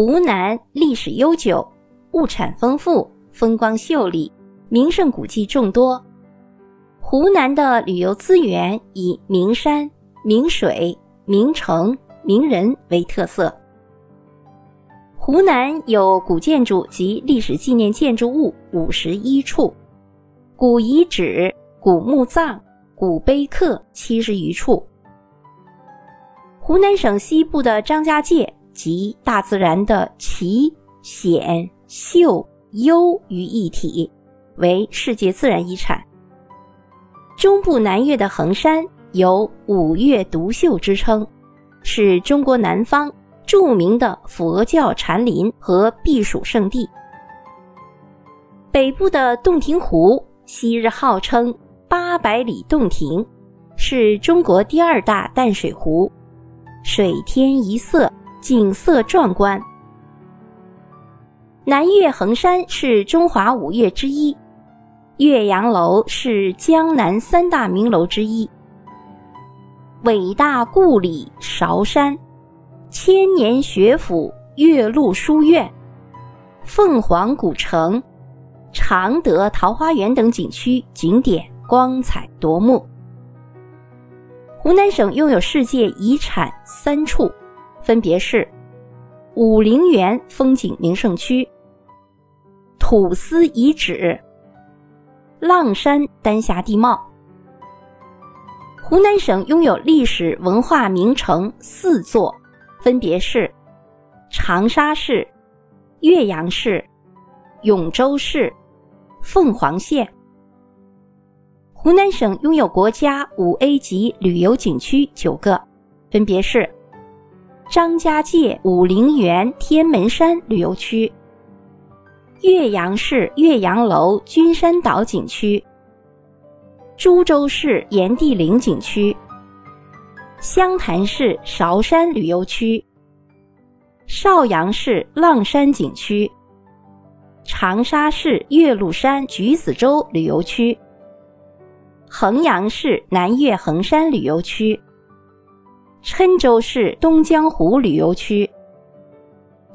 湖南历史悠久，物产丰富，风光秀丽，名胜古迹众多。湖南的旅游资源以名山、名水、名城、名人为特色。湖南有古建筑及历史纪念建筑物五十一处，古遗址、古墓葬、古碑刻七十余处。湖南省西部的张家界集大自然的奇、险、秀、幽于一体，为世界自然遗产。中部南岳的衡山有“五岳独秀”之称，是中国南方著名的佛教禅林和避暑胜地。北部的洞庭湖，昔日号称“八百里洞庭”，是中国第二大淡水湖，水天一色，景色壮观。南岳衡山是中华五岳之一。岳阳楼是江南三大名楼之一。伟大故里韶山，千年学府岳麓书院，凤凰古城、常德桃花源等景区景点光彩夺目。湖南省拥有世界遗产三处，分别是武陵源风景名胜区、土司遗址。阆山丹霞地貌。湖南省拥有历史文化名城四座，分别是长沙市、岳阳市、永州市、凤凰县。湖南省拥有国家五 A 级旅游景区九个，分别是张家界武陵源天门山旅游区。岳阳市岳阳楼君山岛景区、株洲市炎帝陵景区、湘潭市韶山旅游区、邵阳市浪山景区、长沙市岳麓山橘子洲旅游区、衡阳市南岳衡山旅游区、郴州市东江湖旅游区、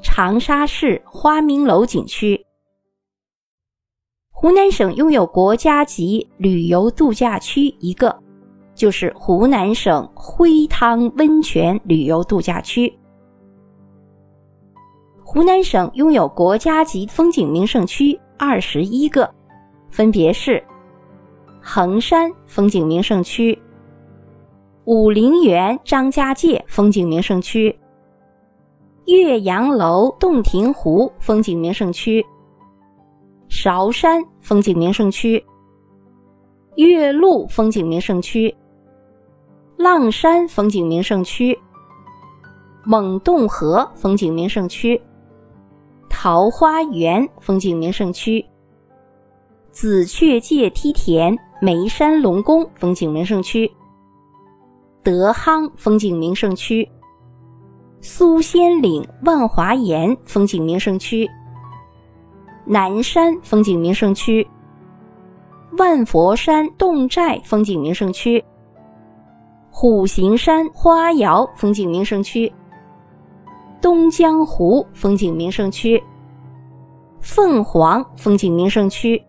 长沙市花明楼景区。湖南省拥有国家级旅游度假区一个，就是湖南省灰汤温泉旅游度假区。湖南省拥有国家级风景名胜区二十一个，分别是衡山风景名胜区、武陵源张家界风景名胜区、岳阳楼洞庭湖风景名胜区。韶山风景名胜区、岳麓风景名胜区、浪山风景名胜区、蒙洞河风景名胜区、桃花源风景名胜区、紫雀界梯田眉山龙宫风景名胜区、德夯风景名胜区、苏仙岭万华岩风景名胜区。南山风景名胜区、万佛山洞寨风景名胜区、虎形山花瑶风景名胜区、东江湖风景名胜区、凤凰风景名胜区、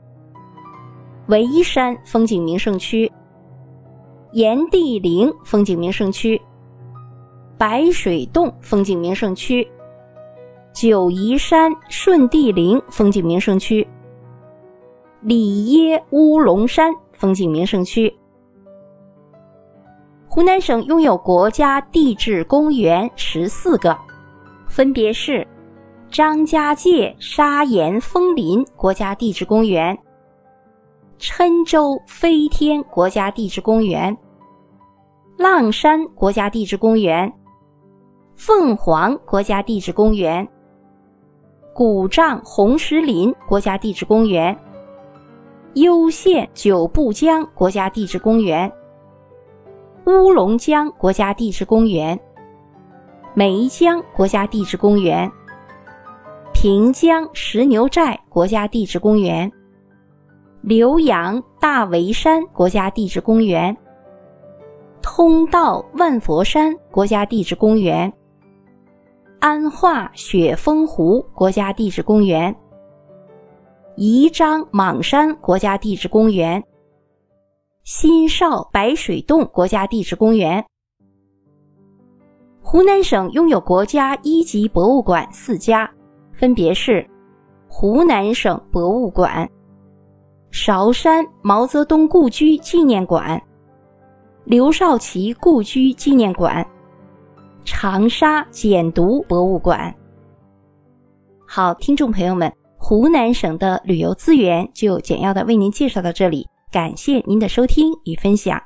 唯一山风景名胜区、炎帝陵风景名胜区、白水洞风景名胜区。九嶷山顺帝陵风景名胜区、里耶乌龙山风景名胜区。湖南省拥有国家地质公园十四个，分别是张家界砂岩峰林国家地质公园、郴州飞天国家地质公园、浪山国家地质公园、凤凰国家地质公园。古丈红石林国家地质公园、攸县九步江国家地质公园、乌龙江国家地质公园、梅江国家地质公园、平江石牛寨国家地质公园、浏阳大围山国家地质公园、通道万佛山国家地质公园。安化雪峰湖国家地质公园、宜章莽山国家地质公园、新邵白水洞国家地质公园。湖南省拥有国家一级博物馆四家，分别是湖南省博物馆、韶山毛泽东故居纪念馆、刘少奇故居纪念馆。长沙简读博物馆。好，听众朋友们，湖南省的旅游资源就简要的为您介绍到这里，感谢您的收听与分享。